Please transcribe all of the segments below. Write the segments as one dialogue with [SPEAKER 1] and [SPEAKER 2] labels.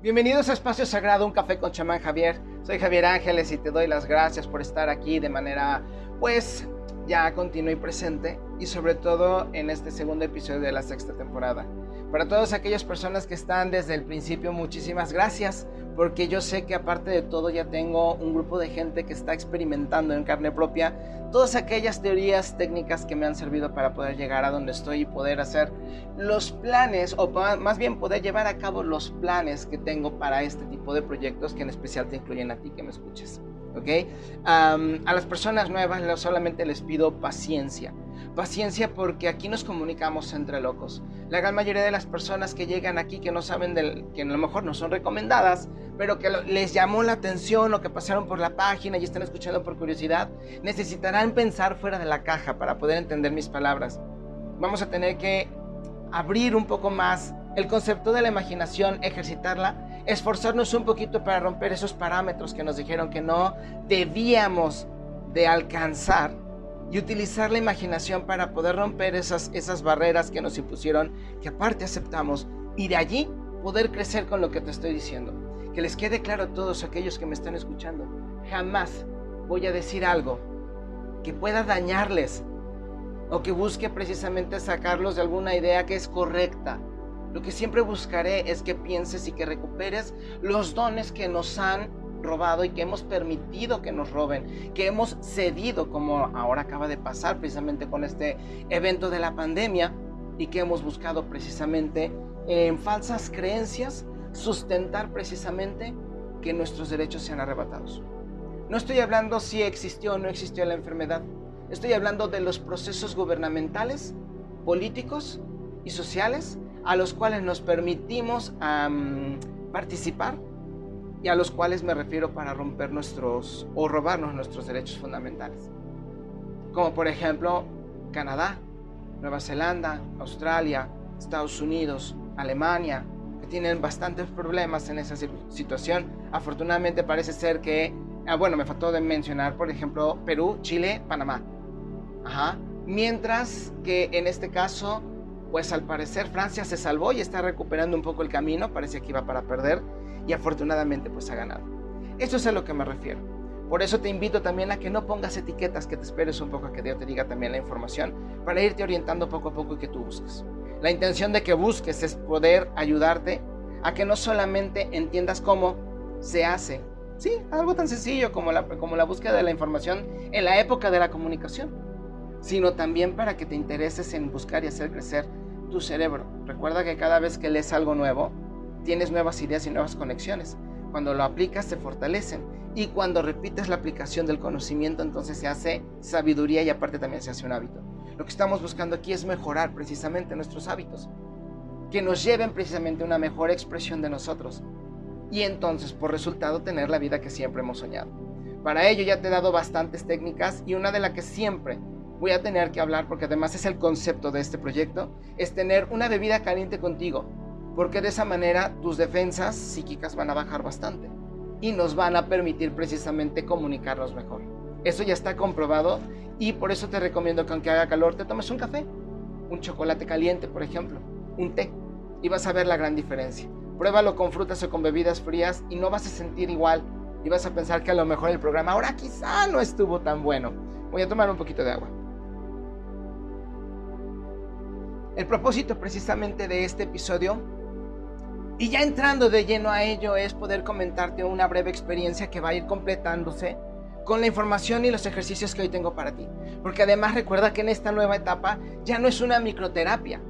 [SPEAKER 1] Bienvenidos a Espacio Sagrado, un café con chamán Javier. Soy Javier Ángeles y te doy las gracias por estar aquí de manera, pues, ya continua y presente y sobre todo en este segundo episodio de la sexta temporada. Para todas aquellas personas que están desde el principio, muchísimas gracias, porque yo sé que aparte de todo ya tengo un grupo de gente que está experimentando en carne propia todas aquellas teorías técnicas que me han servido para poder llegar a donde estoy y poder hacer los planes, o más bien poder llevar a cabo los planes que tengo para este tipo de proyectos que en especial te incluyen a ti que me escuches. ¿ok? a las personas nuevas solamente les pido paciencia. Paciencia porque aquí nos comunicamos entre locos. La gran mayoría de las personas que llegan aquí que no saben del, que a lo mejor no son recomendadas, pero que les llamó la atención o que pasaron por la página y están escuchando por curiosidad, necesitarán pensar fuera de la caja para poder entender mis palabras. Vamos a tener que abrir un poco más el concepto de la imaginación, ejercitarla esforzarnos un poquito para romper esos parámetros que nos dijeron que no debíamos de alcanzar y utilizar la imaginación para poder romper esas, esas barreras que nos impusieron, que aparte aceptamos, y de allí poder crecer con lo que te estoy diciendo. Que les quede claro a todos aquellos que me están escuchando, jamás voy a decir algo que pueda dañarles o que busque precisamente sacarlos de alguna idea que es correcta lo que siempre buscaré es que pienses y que recuperes los dones que nos han robado y que hemos permitido que nos roben, que hemos cedido, como ahora acaba de pasar precisamente con este evento de la pandemia, y que hemos buscado precisamente en falsas creencias sustentar precisamente que nuestros derechos sean arrebatados. No estoy hablando si existió o no existió la enfermedad, estoy hablando de los procesos gubernamentales, políticos y sociales a los cuales nos permitimos participar y a los cuales me refiero para romper nuestros o robarnos nuestros derechos fundamentales. Como por ejemplo Canadá, Nueva Zelanda, Australia, Estados Unidos, Alemania, que tienen bastantes problemas en esa situación. Afortunadamente parece ser que, ah, bueno, me faltó de mencionar, por ejemplo, Perú, Chile, Panamá. Ajá. Mientras que en este caso pues al parecer Francia se salvó y está recuperando un poco el camino, parece que iba para perder y afortunadamente pues ha ganado. Eso es a lo que me refiero. Por eso te invito también a que no pongas etiquetas, que te esperes un poco a que Dios te diga también la información para irte orientando poco a poco y que tú busques. La intención de que busques es poder ayudarte a que no solamente entiendas cómo se hace, sí, algo tan sencillo como la, como la búsqueda de la información en la época de la comunicación, sino también para que te intereses en buscar y hacer crecer tu cerebro. Recuerda que cada vez que lees algo nuevo, tienes nuevas ideas y nuevas conexiones. Cuando lo aplicas, se fortalecen. Y cuando repites la aplicación del conocimiento, entonces se hace sabiduría y aparte también se hace un hábito. Lo que estamos buscando aquí es mejorar precisamente nuestros hábitos, que nos lleven precisamente a una mejor expresión de nosotros. Y entonces, por resultado, tener la vida que siempre hemos soñado. Para ello ya te he dado bastantes técnicas y una de las que siempre voy a tener que hablar, porque además es el concepto de este proyecto, es tener una bebida caliente contigo, porque de esa manera tus defensas psíquicas van a bajar bastante y nos van a permitir precisamente comunicarnos mejor. Eso ya está comprobado y por eso te recomiendo que aunque haga calor te tomes un café, un chocolate caliente, por ejemplo, un té, y vas a ver la gran diferencia. Pruébalo con frutas o con bebidas frías y no vas a sentir igual y vas a pensar que a lo mejor el programa ahora quizá no estuvo tan bueno. Voy a tomar un poquito de agua. El propósito precisamente de este episodio, y ya entrando de lleno a ello, es poder comentarte una breve experiencia que va a ir completándose con la información y los ejercicios que hoy tengo para ti. Porque además recuerda que en esta nueva etapa ya no es una microterapia.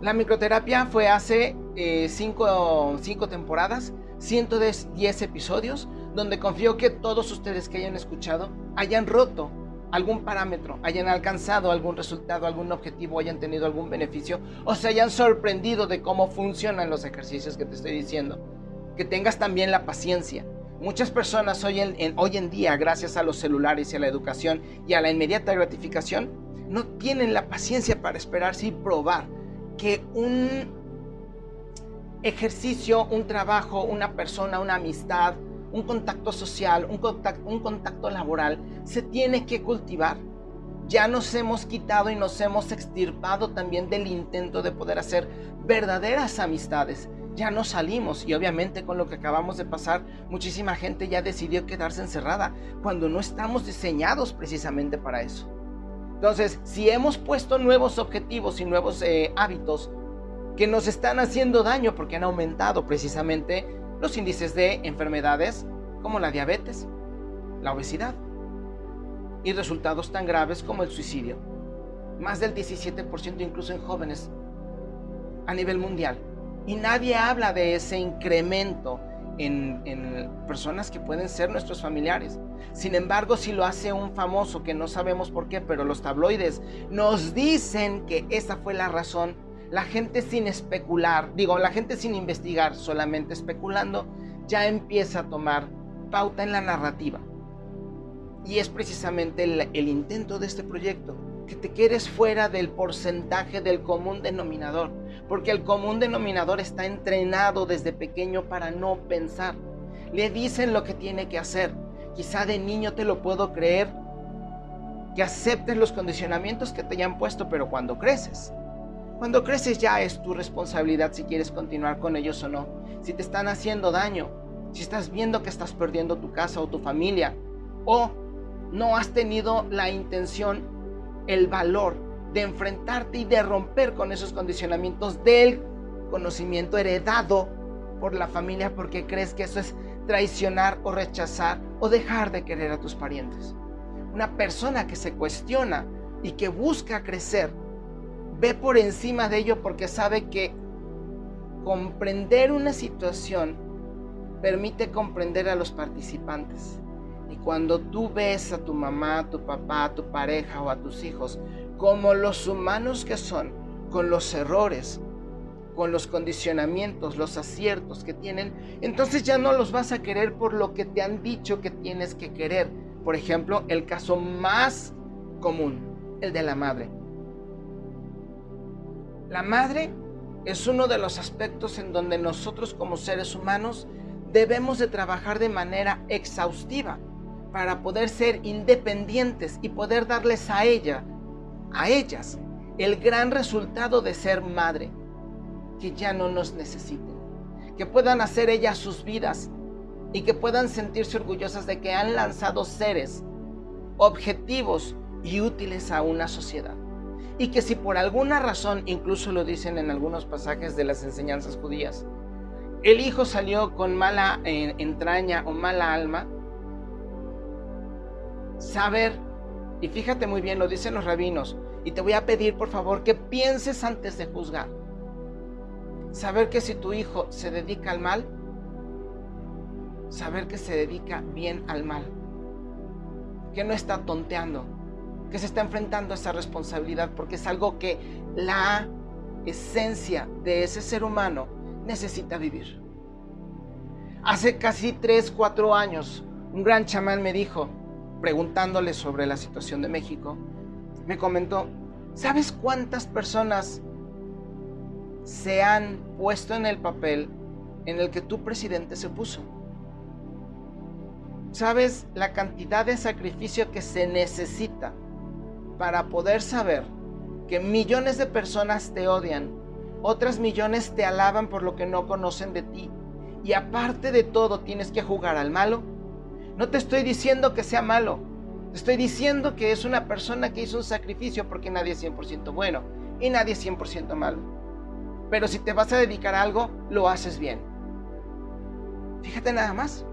[SPEAKER 1] La microterapia fue hace eh, cinco, cinco temporadas, 110 episodios, donde confío que todos ustedes que hayan escuchado hayan roto algún parámetro, hayan alcanzado algún resultado, algún objetivo, hayan tenido algún beneficio o se hayan sorprendido de cómo funcionan los ejercicios que te estoy diciendo. Que tengas también la paciencia. Muchas personas hoy en, hoy en día, gracias a los celulares y a la educación y a la inmediata gratificación, no tienen la paciencia para esperarse y probar que un ejercicio, un trabajo, una persona, una amistad, un contacto social, un contacto, un contacto laboral, se tiene que cultivar. Ya nos hemos quitado y nos hemos extirpado también del intento de poder hacer verdaderas amistades. ya no salimos y obviamente con lo que acabamos de pasar, muchísima gente ya decidió quedarse encerrada cuando no estamos diseñados precisamente para eso. Entonces, si hemos puesto nuevos objetivos y nuevos eh, hábitos que nos están haciendo daño porque han aumentado precisamente los índices de enfermedades como la diabetes, la obesidad y resultados tan graves como el suicidio, más del 17% incluso en jóvenes a nivel mundial. Y nadie habla de ese incremento en, personas que pueden ser nuestros familiares. Sin embargo, si lo hace un famoso que no sabemos por qué, pero los tabloides nos dicen que esa fue la razón, la gente sin especular, digo, la gente sin investigar, solamente especulando, ya empieza a tomar pauta en la narrativa. Y es precisamente el intento de este proyecto que te quedes fuera del porcentaje del común denominador, porque el común denominador está entrenado desde pequeño para no pensar. Le dicen lo que tiene que hacer. Quizá de niño te lo puedo creer, que aceptes los condicionamientos que te hayan puesto, pero cuando creces, cuando creces ya es tu responsabilidad si quieres continuar con ellos o no. Si te están haciendo daño, si estás viendo que estás perdiendo tu casa o tu familia, o no has tenido la intención el valor de enfrentarte y de romper con esos condicionamientos del conocimiento heredado por la familia porque crees que eso es traicionar o rechazar o dejar de querer a tus parientes. Una persona que se cuestiona y que busca crecer, ve por encima de ello porque sabe que comprender una situación permite comprender a los participantes. Y cuando tú ves a tu mamá, a tu papá, a tu pareja o a tus hijos como los humanos que son, con los errores, con los condicionamientos, los aciertos que tienen, entonces ya no los vas a querer por lo que te han dicho que tienes que querer. Por ejemplo, el caso más común, el de la madre. La madre es uno de los aspectos en donde nosotros como seres humanos debemos de trabajar de manera exhaustiva para poder ser independientes y poder darles a ella, a ellas, el gran resultado de ser madre, que ya no nos necesiten, que puedan hacer ellas sus vidas y que puedan sentirse orgullosas de que han lanzado seres objetivos y útiles a una sociedad. Y que si por alguna razón, incluso lo dicen en algunos pasajes de las enseñanzas judías, el hijo salió con mala eh, entraña o mala alma, saber, y fíjate muy bien, lo dicen los rabinos, y te voy a pedir por favor que pienses antes de juzgar. Saber que si tu hijo se dedica al mal, saber que se dedica bien al mal, que no está tonteando, que se está enfrentando a esa responsabilidad, porque es algo que la esencia de ese ser humano necesita vivir. Hace casi 3, 4 años, un gran chamán me dijo, preguntándole sobre la situación de México, me comentó, ¿sabes cuántas personas se han puesto en el papel en el que tu presidente se puso? ¿Sabes la cantidad de sacrificio que se necesita para poder saber que millones de personas te odian, otras millones te alaban por lo que no conocen de ti y aparte de todo tienes que jugar al malo? No te estoy diciendo que sea malo. Te estoy diciendo que es una persona que hizo un sacrificio porque nadie es 100% bueno y nadie es 100% malo. Pero si te vas a dedicar a algo, lo haces bien. Fíjate nada más.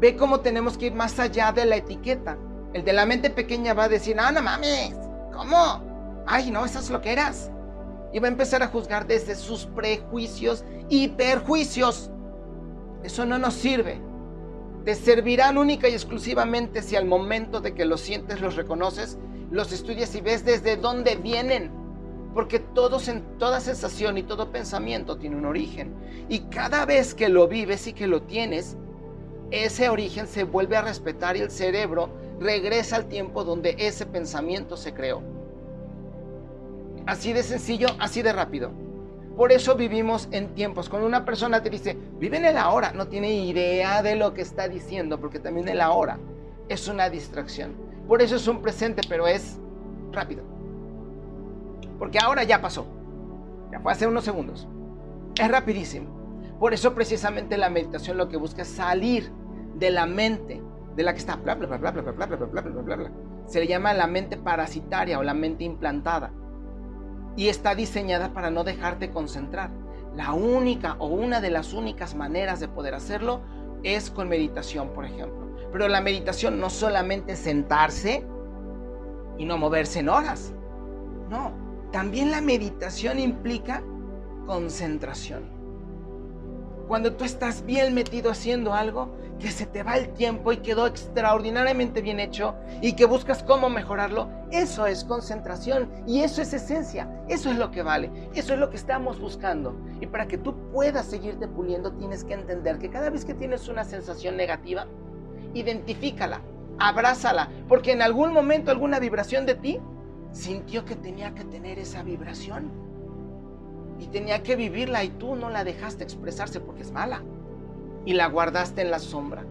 [SPEAKER 1] Ve cómo tenemos que ir más allá de la etiqueta. El de la mente pequeña va a decir, ah, no mames, ¿cómo? Ay, no, eso es lo que eras. Y va a empezar a juzgar desde sus prejuicios y perjuicios. Eso no nos sirve te servirán única y exclusivamente si al momento de que los sientes, los reconoces, los estudias y ves desde dónde vienen. Porque todos, en, toda sensación y todo pensamiento tiene un origen. Y cada vez que lo vives y que lo tienes, ese origen se vuelve a respetar y el cerebro regresa al tiempo donde ese pensamiento se creó. Así de sencillo, así de rápido. Por eso vivimos en tiempos. Cuando una persona te dice, vive en el ahora, no tiene idea de lo que está diciendo, porque también el ahora es una distracción. Por eso es un presente, pero es rápido. Porque ahora ya pasó. Ya fue hace unos segundos. Es rapidísimo. Por eso precisamente la meditación lo que busca es salir de la mente, de la que está bla bla bla bla bla bla bla bla bla bla bla. Se le llama la mente parasitaria o la mente implantada. Y está diseñada para no dejarte concentrar. La única o una de las únicas maneras de poder hacerlo es con meditación, por ejemplo. Pero la meditación no solamente sentarse y no moverse en horas. No, también la meditación implica concentración. Cuando tú estás bien metido haciendo algo, que se te va el tiempo y quedó extraordinariamente bien hecho y que buscas cómo mejorarlo, eso es concentración y eso es esencia, eso es lo que vale, eso es lo que estamos buscando. Y para que tú puedas seguirte puliendo, tienes que entender que cada vez que tienes una sensación negativa, identifícala, abrázala, porque en algún momento alguna vibración de ti sintió que tenía que tener esa vibración y tenía que vivirla y tú no la dejaste expresarse porque es mala y la guardaste en la sombra,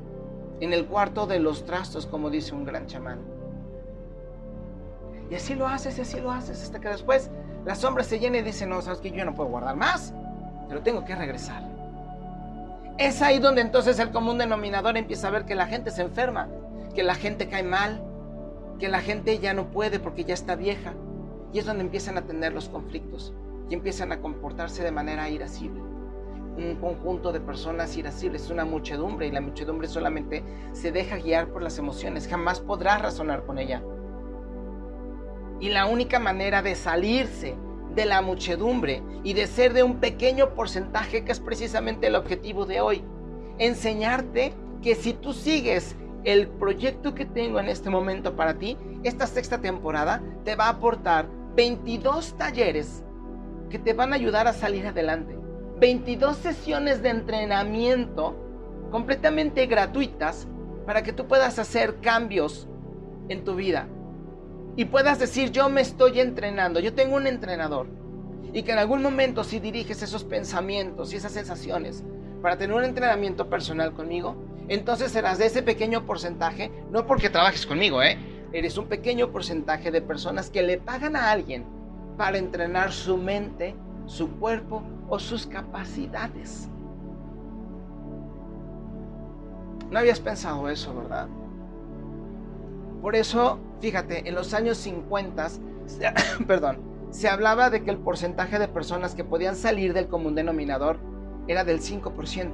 [SPEAKER 1] en el cuarto de los trastos, como dice un gran chamán. Y así lo haces, y así lo haces, hasta que después la sombra se llena y dice, no, sabes que yo no puedo guardar más, te lo tengo que regresar. Es ahí donde entonces el común denominador empieza a ver que la gente se enferma, que la gente cae mal, que la gente ya no puede porque ya está vieja. Y es donde empiezan a tener los conflictos y empiezan a comportarse de manera irascible. Un conjunto de personas irascibles es una muchedumbre y la muchedumbre solamente se deja guiar por las emociones, jamás podrá razonar con ella. Y la única manera de salirse de la muchedumbre y de ser de un pequeño porcentaje que es precisamente el objetivo de hoy, enseñarte que si tú sigues el proyecto que tengo en este momento para ti, esta sexta temporada te va a aportar 22 talleres que te van a ayudar a salir adelante. 22 sesiones de entrenamiento completamente gratuitas para que tú puedas hacer cambios en tu vida. Y puedas decir, yo me estoy entrenando, yo tengo un entrenador. Y que en algún momento si diriges esos pensamientos y esas sensaciones para tener un entrenamiento personal conmigo, entonces serás de ese pequeño porcentaje, no porque trabajes conmigo, ¿eh? Eres un pequeño porcentaje de personas que le pagan a alguien para entrenar su mente, su cuerpo o sus capacidades. No habías pensado eso, ¿verdad? Por eso, fíjate, en los años 50, perdón, se hablaba de que el porcentaje de personas que podían salir del común denominador era del 5%.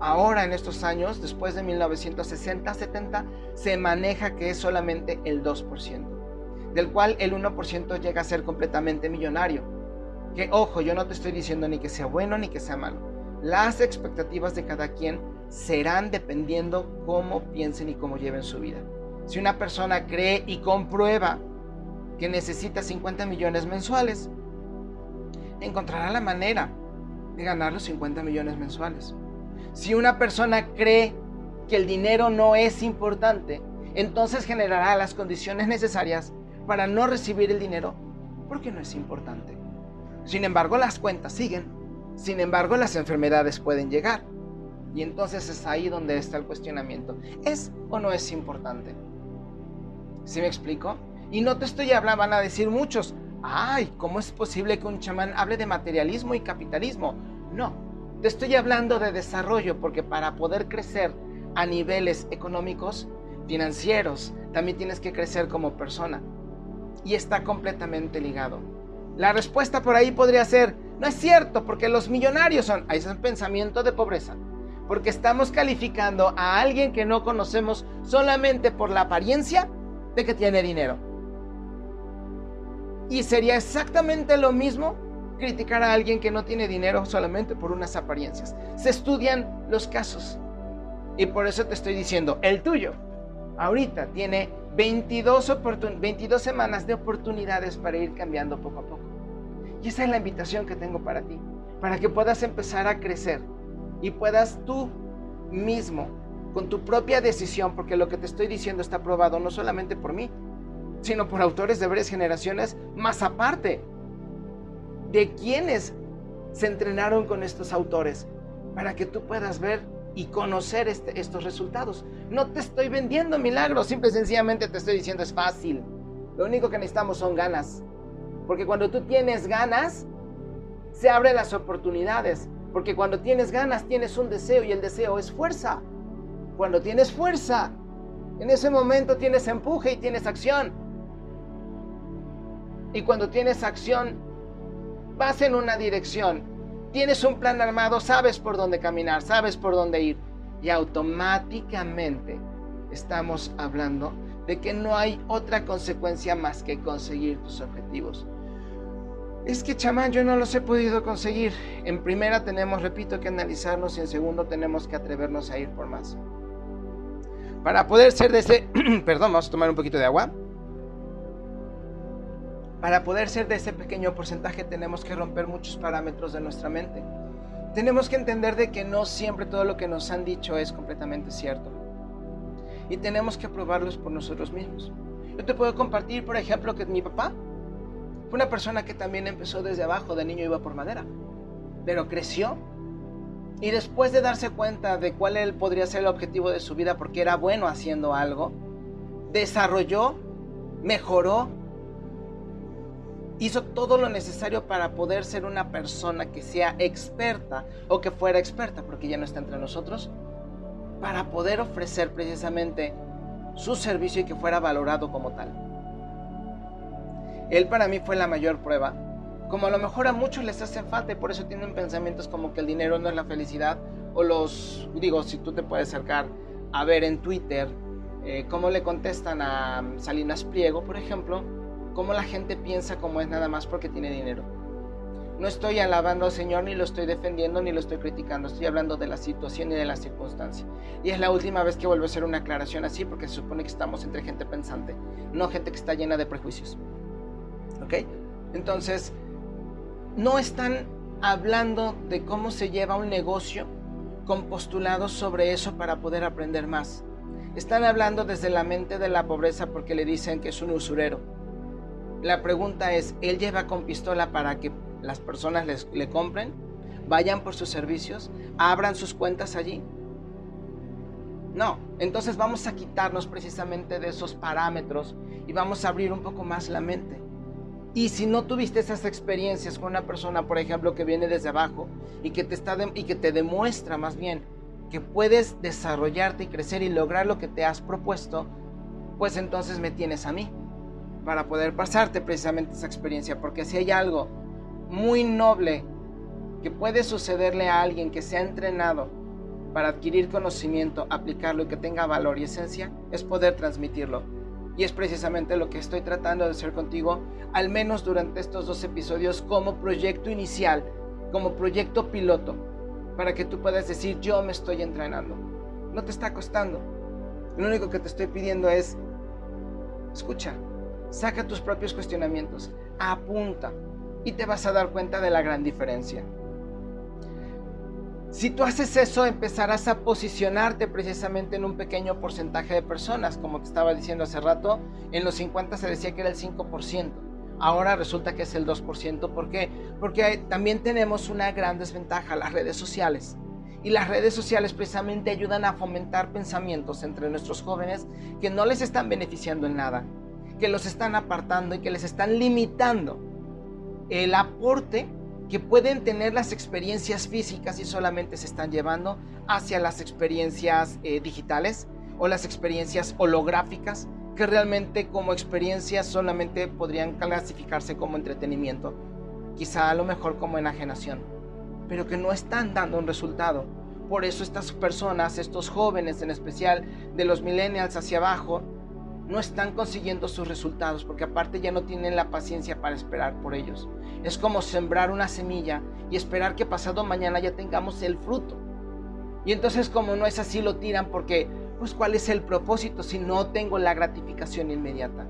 [SPEAKER 1] Ahora en estos años, después de 1960-70, se maneja que es solamente el 2% del cual el 1% llega a ser completamente millonario. Que ojo, yo no te estoy diciendo ni que sea bueno ni que sea malo. Las expectativas de cada quien serán dependiendo cómo piensen y cómo lleven su vida. Si una persona cree y comprueba que necesita 50 millones mensuales, encontrará la manera de ganar los 50 millones mensuales. Si una persona cree que el dinero no es importante, entonces generará las condiciones necesarias para no recibir el dinero porque no es importante. Sin embargo, las cuentas siguen. Sin embargo, las enfermedades pueden llegar. Y entonces es ahí donde está el cuestionamiento. ¿Es o no es importante? ¿Sí me explico? Y no te estoy hablando, van a decir muchos, ay, ¿cómo es posible que un chamán hable de materialismo y capitalismo? No, te estoy hablando de desarrollo porque para poder crecer a niveles económicos, financieros, también tienes que crecer como persona y está completamente ligado. La respuesta por ahí podría ser, no es cierto, porque los millonarios son, ahí es un pensamiento de pobreza, porque estamos calificando a alguien que no conocemos solamente por la apariencia de que tiene dinero. Y sería exactamente lo mismo criticar a alguien que no tiene dinero solamente por unas apariencias. Se estudian los casos. Y por eso te estoy diciendo, el tuyo ahorita tiene 22, 22 semanas de oportunidades para ir cambiando poco a poco. Y esa es la invitación que tengo para ti, para que puedas empezar a crecer y puedas tú mismo, con tu propia decisión, porque lo que te estoy diciendo está aprobado no solamente por mí, sino por autores de varias generaciones, más aparte de quienes se entrenaron con estos autores, para que tú puedas ver y conocer este, estos resultados. No te estoy vendiendo milagros, simple y sencillamente te estoy diciendo es fácil. Lo único que necesitamos son ganas. Porque cuando tú tienes ganas, se abren las oportunidades. Porque cuando tienes ganas, tienes un deseo y el deseo es fuerza. Cuando tienes fuerza, en ese momento tienes empuje y tienes acción. Y cuando tienes acción, vas en una dirección. Tienes un plan armado, sabes por dónde caminar, sabes por dónde ir. Y automáticamente estamos hablando de que no hay otra consecuencia más que conseguir tus objetivos. Es que chamán, yo no los he podido conseguir. En primera tenemos, repito, que analizarnos y en segundo tenemos que atrevernos a ir por más. Para poder ser de ese, perdón, vamos a tomar un poquito de agua. Para poder ser de ese pequeño porcentaje tenemos que romper muchos parámetros de nuestra mente. Tenemos que entender de que no siempre todo lo que nos han dicho es completamente cierto. Y tenemos que probarlos por nosotros mismos. Yo te puedo compartir, por ejemplo, que mi papá fue una persona que también empezó desde abajo, de niño iba por madera, pero creció y después de darse cuenta de cuál él podría ser el objetivo de su vida porque era bueno haciendo algo, desarrolló, mejoró, hizo todo lo necesario para poder ser una persona que sea experta o que fuera experta, porque ya no está entre nosotros, para poder ofrecer precisamente su servicio y que fuera valorado como tal. Él para mí fue la mayor prueba. Como a lo mejor a muchos les hace falta y por eso tienen pensamientos como que el dinero no es la felicidad. O los, digo, si tú te puedes acercar a ver en Twitter eh, cómo le contestan a Salinas Pliego, por ejemplo, cómo la gente piensa como es nada más porque tiene dinero. No estoy alabando al Señor, ni lo estoy defendiendo, ni lo estoy criticando. Estoy hablando de la situación y de la circunstancia. Y es la última vez que vuelvo a hacer una aclaración así, porque se supone que estamos entre gente pensante, no gente que está llena de prejuicios. ¿Ok? Entonces, no están hablando de cómo se lleva un negocio con postulados sobre eso para poder aprender más. Están hablando desde la mente de la pobreza porque le dicen que es un usurero. La pregunta es, ¿él lleva con pistola para que las personas le compren? ¿Vayan por sus servicios? ¿Abran sus cuentas allí? No, entonces vamos a quitarnos precisamente de esos parámetros y vamos a abrir un poco más la mente. Y si no tuviste esas experiencias con una persona, por ejemplo, que viene desde abajo y que te, está y que te demuestra más bien que puedes desarrollarte y crecer y lograr lo que te has propuesto, pues entonces me tienes a mí para poder pasarte precisamente esa experiencia. Porque si hay algo muy noble que puede sucederle a alguien que se ha entrenado para adquirir conocimiento, aplicarlo y que tenga valor y esencia, es poder transmitirlo. Y es precisamente lo que estoy tratando de hacer contigo, al menos durante estos dos episodios, como proyecto inicial, como proyecto piloto, para que tú puedas decir, yo me estoy entrenando. No te está costando. Lo único que te estoy pidiendo es, escucha, saca tus propios cuestionamientos, apunta y te vas a dar cuenta de la gran diferencia. Si tú haces eso, empezarás a posicionarte precisamente en un pequeño porcentaje de personas. Como te estaba diciendo hace rato, en los 50 se decía que era el 5%. Ahora resulta que es el 2%. ¿Por qué? Porque también tenemos una gran desventaja, las redes sociales. Y las redes sociales precisamente ayudan a fomentar pensamientos entre nuestros jóvenes que no les están beneficiando en nada, que los están apartando y que les están limitando el aporte que pueden tener las experiencias físicas y solamente se están llevando hacia las experiencias eh, digitales o las experiencias holográficas que realmente como experiencias solamente podrían clasificarse como entretenimiento, quizá a lo mejor como enajenación, pero que no están dando un resultado. Por eso estas personas, estos jóvenes en especial de los millennials hacia abajo, no están consiguiendo sus resultados porque aparte ya no tienen la paciencia para esperar por ellos. Es como sembrar una semilla y esperar que pasado mañana ya tengamos el fruto. Y entonces como no es así lo tiran porque pues cuál es el propósito si no tengo la gratificación inmediata.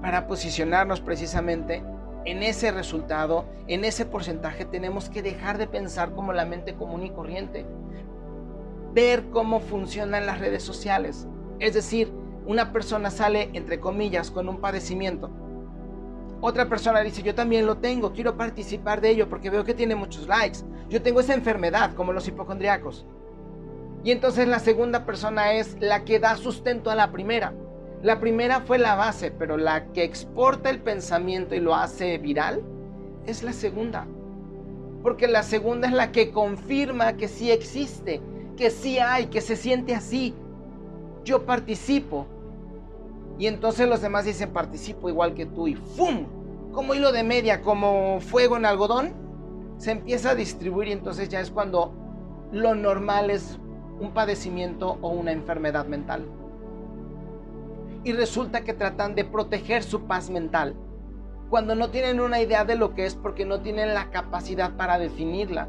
[SPEAKER 1] Para posicionarnos precisamente en ese resultado, en ese porcentaje, tenemos que dejar de pensar como la mente común y corriente. Ver cómo funcionan las redes sociales. Es decir, una persona sale, entre comillas, con un padecimiento otra persona dice, yo también lo tengo, quiero participar de ello porque veo que tiene muchos likes. Yo tengo esa enfermedad, como los hipocondriacos. Y entonces la segunda persona es la que da sustento a la primera. La primera fue la base, pero la que exporta el pensamiento y lo hace viral es la segunda. porque la segunda es la que confirma que sí existe, que sí hay, que se siente así. Yo participo. Y entonces los demás dicen participo igual que tú y ¡fum! Como hilo de media, como fuego en algodón, se empieza a distribuir y entonces ya es cuando lo normal es un padecimiento o una enfermedad mental. Y resulta que tratan de proteger su paz mental cuando no tienen una idea de lo que es porque no tienen la capacidad para definirla.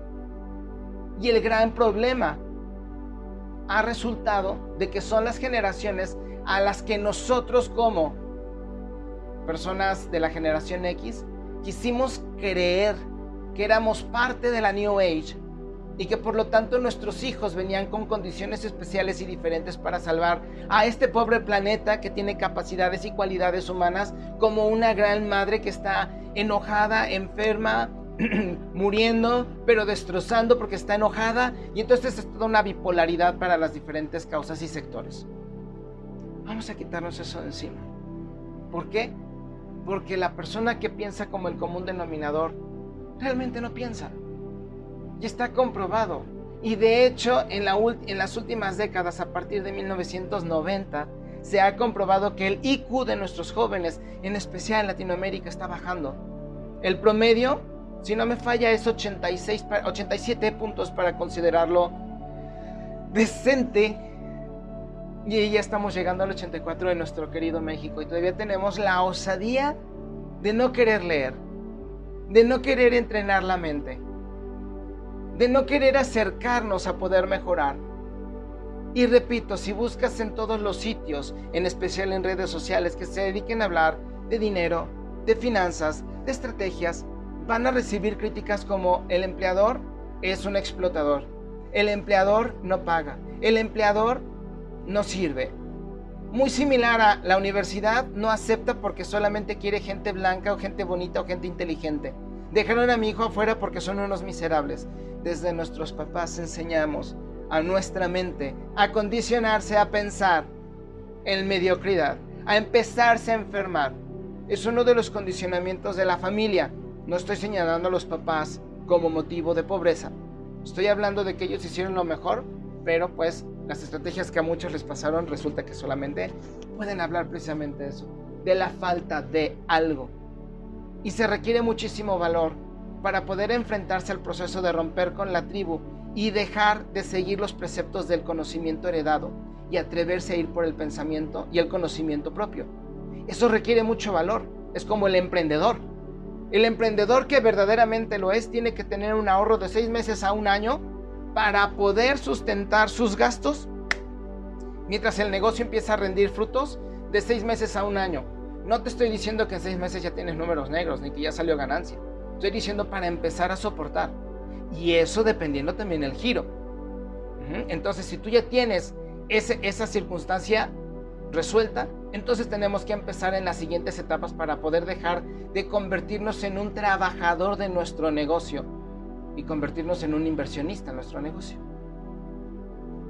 [SPEAKER 1] Y el gran problema ha resultado de que son las generaciones a las que nosotros como personas de la generación X quisimos creer que éramos parte de la New Age y que por lo tanto nuestros hijos venían con condiciones especiales y diferentes para salvar a este pobre planeta que tiene capacidades y cualidades humanas como una gran madre que está enojada, enferma, muriendo, pero destrozando porque está enojada y entonces es toda una bipolaridad para las diferentes causas y sectores. Vamos a quitarnos eso de encima. ¿Por qué? Porque la persona que piensa como el común denominador realmente no piensa y está comprobado. Y de hecho, en, en las últimas décadas, a partir de 1990, se ha comprobado que el IQ de nuestros jóvenes, en especial en Latinoamérica, está bajando. El promedio, si no me falla, es 86, 87 puntos para considerarlo decente. Y ya estamos llegando al 84 de nuestro querido México. Y todavía tenemos la osadía de no querer leer, de no querer entrenar la mente de no querer acercarnos a poder mejorar. Y repito, si buscas en todos los sitios, en especial en redes sociales, que se dediquen a hablar de dinero, de finanzas, de estrategias, van a recibir críticas como el empleador es un explotador, el empleador no paga, el empleador no sirve. Muy similar a la universidad no acepta porque solamente quiere gente blanca o gente bonita o gente inteligente. Dejaron a mi hijo afuera porque son unos miserables. Desde nuestros papás enseñamos a nuestra mente a condicionarse a pensar en mediocridad, a empezarse a enfermar. Es uno de los condicionamientos de la familia. No estoy señalando a los papás como motivo de pobreza. Estoy hablando de que ellos hicieron lo mejor, pero pues las estrategias que a muchos les pasaron resulta que solamente pueden hablar precisamente de eso, de la falta de algo y se requiere muchísimo valor para poder enfrentarse al proceso de romper con la tribu y dejar de seguir los preceptos del conocimiento heredado y atreverse a ir por el pensamiento y el conocimiento propio. Eso requiere mucho valor, es como el emprendedor. El emprendedor que verdaderamente lo es tiene que tener un ahorro de seis meses a un año para poder sustentar sus gastos mientras el negocio empieza a rendir frutos de seis meses a un año. No te estoy diciendo que en seis meses ya tienes números negros, ni que ya salió ganancia. Estoy diciendo para empezar a soportar. Y eso dependiendo también del giro. Entonces, si tú ya tienes esa circunstancia resuelta, entonces tenemos que empezar en las siguientes etapas para poder dejar de convertirnos en un trabajador de nuestro negocio y convertirnos en un inversionista en nuestro negocio.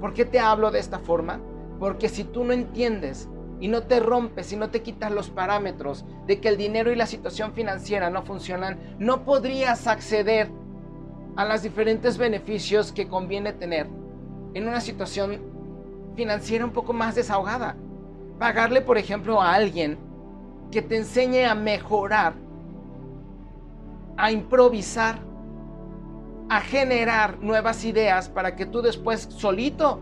[SPEAKER 1] ¿Por qué te hablo de esta forma? Porque si tú no entiendes y no te rompes y no te quitas los parámetros de que el dinero y la situación financiera no funcionan, no podrías acceder a los diferentes beneficios que conviene tener en una situación financiera un poco más desahogada. Pagarle, por ejemplo, a alguien que te enseñe a mejorar, a improvisar, a generar nuevas ideas para que tú después solito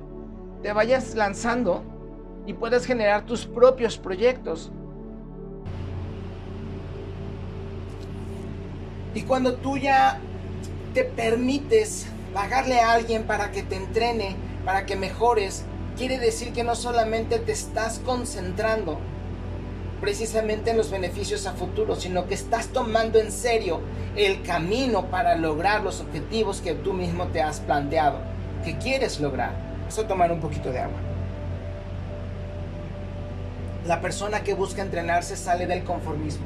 [SPEAKER 1] te vayas lanzando y puedes generar tus propios proyectos. Y cuando tú ya te permites pagarle a alguien para que te entrene, para que mejores, quiere decir que no solamente te estás concentrando precisamente en los beneficios a futuro, sino que estás tomando en serio el camino para lograr los objetivos que tú mismo te has planteado, que quieres lograr. Vas a tomar un poquito de agua. La persona que busca entrenarse sale del conformismo,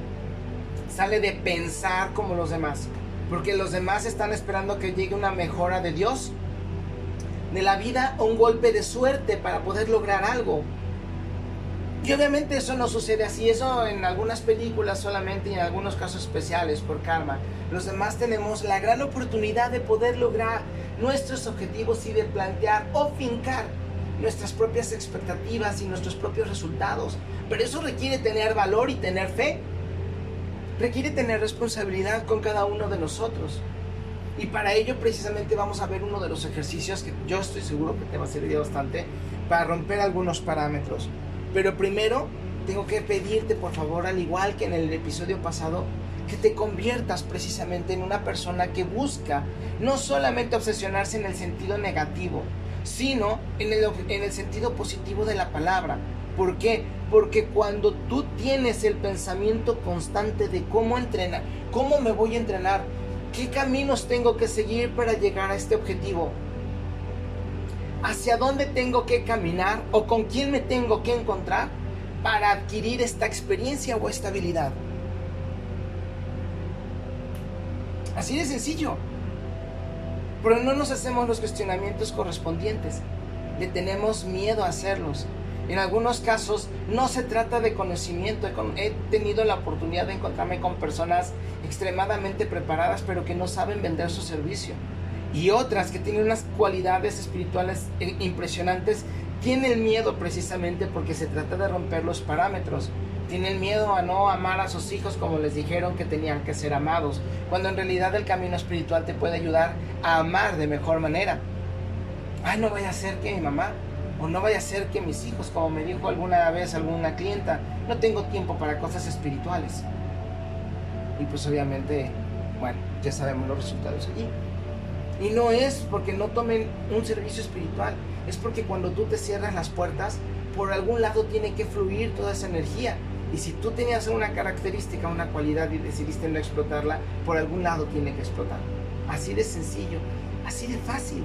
[SPEAKER 1] sale de pensar como los demás, porque los demás están esperando que llegue una mejora de Dios, de la vida o un golpe de suerte para poder lograr algo. Y obviamente eso no sucede así, eso en algunas películas solamente y en algunos casos especiales por karma. Los demás tenemos la gran oportunidad de poder lograr nuestros objetivos y de plantear o fincar nuestras propias expectativas y nuestros propios resultados. Pero eso requiere tener valor y tener fe. Requiere tener responsabilidad con cada uno de nosotros. Y para ello precisamente vamos a ver uno de los ejercicios que yo estoy seguro que te va a servir bastante para romper algunos parámetros. Pero primero tengo que pedirte por favor, al igual que en el episodio pasado, que te conviertas precisamente en una persona que busca no solamente obsesionarse en el sentido negativo, sino en el, en el sentido positivo de la palabra. ¿Por qué? Porque cuando tú tienes el pensamiento constante de cómo entrenar, cómo me voy a entrenar, qué caminos tengo que seguir para llegar a este objetivo, hacia dónde tengo que caminar o con quién me tengo que encontrar para adquirir esta experiencia o esta habilidad. Así de sencillo. Pero no nos hacemos los cuestionamientos correspondientes. Le tenemos miedo a hacerlos. En algunos casos no se trata de conocimiento. He tenido la oportunidad de encontrarme con personas extremadamente preparadas pero que no saben vender su servicio. Y otras que tienen unas cualidades espirituales eh, impresionantes tienen miedo precisamente porque se trata de romper los parámetros. Tienen miedo a no amar a sus hijos como les dijeron que tenían que ser amados, cuando en realidad el camino espiritual te puede ayudar a amar de mejor manera. Ay, no vaya a ser que mi mamá, o no vaya a ser que mis hijos, como me dijo alguna vez alguna clienta, no tengo tiempo para cosas espirituales. Y pues obviamente, bueno, ya sabemos los resultados allí. Y no es porque no tomen un servicio espiritual, es porque cuando tú te cierras las puertas, por algún lado tiene que fluir toda esa energía. Y si tú tenías una característica, una cualidad y decidiste no explotarla, por algún lado tiene que explotar. Así de sencillo, así de fácil.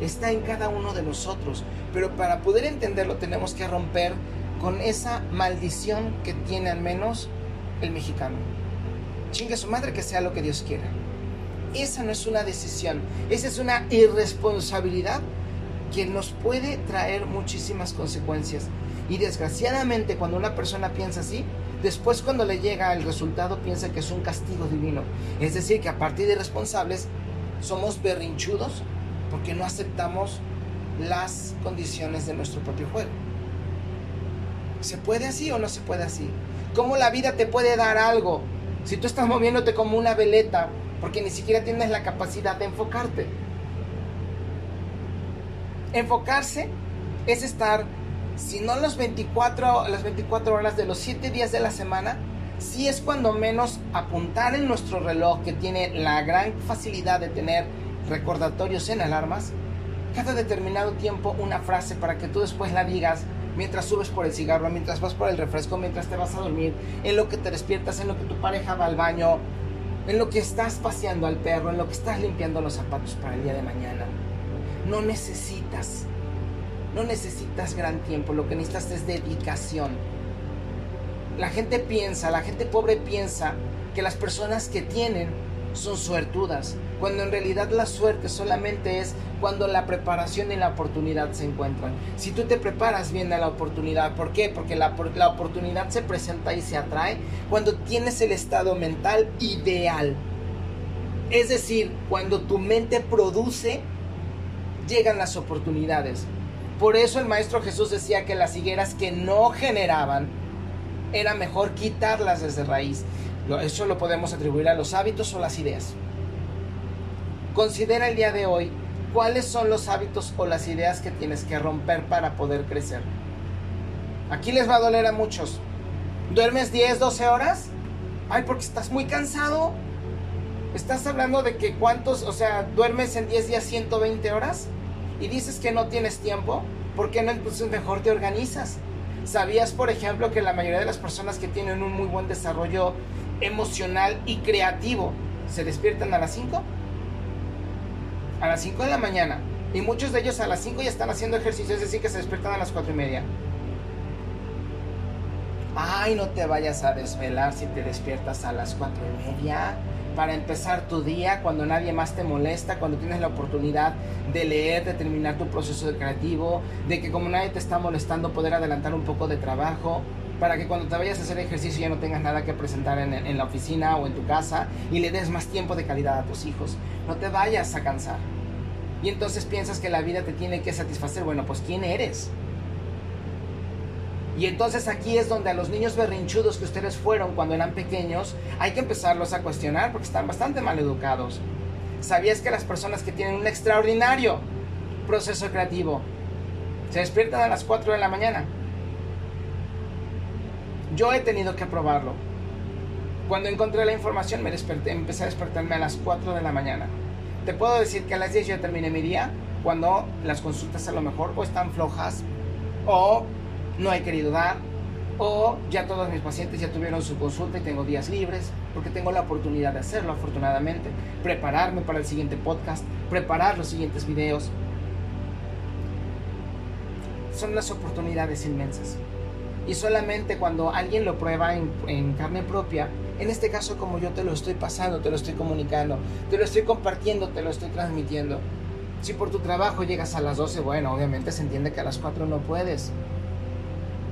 [SPEAKER 1] Está en cada uno de nosotros. Pero para poder entenderlo tenemos que romper con esa maldición que tiene al menos el mexicano. Chingue su madre que sea lo que Dios quiera. Esa no es una decisión, esa es una irresponsabilidad que nos puede traer muchísimas consecuencias. Y desgraciadamente cuando una persona piensa así, después cuando le llega el resultado piensa que es un castigo divino. Es decir, que a partir de responsables somos berrinchudos porque no aceptamos las condiciones de nuestro propio juego. ¿Se puede así o no se puede así? ¿Cómo la vida te puede dar algo si tú estás moviéndote como una veleta porque ni siquiera tienes la capacidad de enfocarte? Enfocarse es estar, si no las 24, las 24 horas de los 7 días de la semana, si es cuando menos apuntar en nuestro reloj que tiene la gran facilidad de tener recordatorios en alarmas, cada determinado tiempo una frase para que tú después la digas mientras subes por el cigarro, mientras vas por el refresco, mientras te vas a dormir, en lo que te despiertas, en lo que tu pareja va al baño, en lo que estás paseando al perro, en lo que estás limpiando los zapatos para el día de mañana. No necesitas, no necesitas gran tiempo, lo que necesitas es dedicación. La gente piensa, la gente pobre piensa que las personas que tienen son suertudas, cuando en realidad la suerte solamente es cuando la preparación y la oportunidad se encuentran. Si tú te preparas bien la oportunidad, ¿por qué? Porque la, la oportunidad se presenta y se atrae cuando tienes el estado mental ideal. Es decir, cuando tu mente produce llegan las oportunidades. Por eso el Maestro Jesús decía que las higueras que no generaban, era mejor quitarlas desde raíz. Eso lo podemos atribuir a los hábitos o las ideas. Considera el día de hoy cuáles son los hábitos o las ideas que tienes que romper para poder crecer. Aquí les va a doler a muchos. ¿Duermes 10, 12 horas? Ay, porque estás muy cansado. Estás hablando de que cuántos, o sea, duermes en 10 días 120 horas y dices que no tienes tiempo, ¿por qué no entonces mejor te organizas? ¿Sabías, por ejemplo, que la mayoría de las personas que tienen un muy buen desarrollo emocional y creativo se despiertan a las 5? A las 5 de la mañana. Y muchos de ellos a las 5 ya están haciendo ejercicio, es decir, que se despiertan a las 4 y media. Ay, no te vayas a desvelar si te despiertas a las cuatro y media para empezar tu día cuando nadie más te molesta, cuando tienes la oportunidad de leer, de terminar tu proceso creativo, de que como nadie te está molestando poder adelantar un poco de trabajo, para que cuando te vayas a hacer ejercicio ya no tengas nada que presentar en, la oficina o en tu casa y le des más tiempo de calidad a tus hijos. No te vayas a cansar. Y entonces piensas que la vida te tiene que satisfacer. Bueno, pues ¿quién eres? Y entonces aquí es donde a los niños berrinchudos que ustedes fueron cuando eran pequeños, hay que empezarlos a cuestionar porque están bastante mal educados. ¿Sabías que las personas que tienen un extraordinario proceso creativo se despiertan a las 4 de la mañana? Yo he tenido que probarlo. Cuando encontré la información me desperté, empecé a despertarme a las 4 de la mañana. Te puedo decir que a las 10 ya terminé mi día cuando las consultas a lo mejor o están flojas o no he querido dar o ya todos mis pacientes ya tuvieron su consulta y tengo días libres porque tengo la oportunidad de hacerlo afortunadamente, prepararme para el siguiente podcast, preparar los siguientes videos. Son las oportunidades inmensas. Y solamente cuando alguien lo prueba en, carne propia, en este caso como yo te lo estoy pasando, te lo estoy comunicando, te lo estoy compartiendo, te lo estoy transmitiendo. Si por tu trabajo llegas a las 12, bueno, obviamente se entiende que a las 4 no puedes.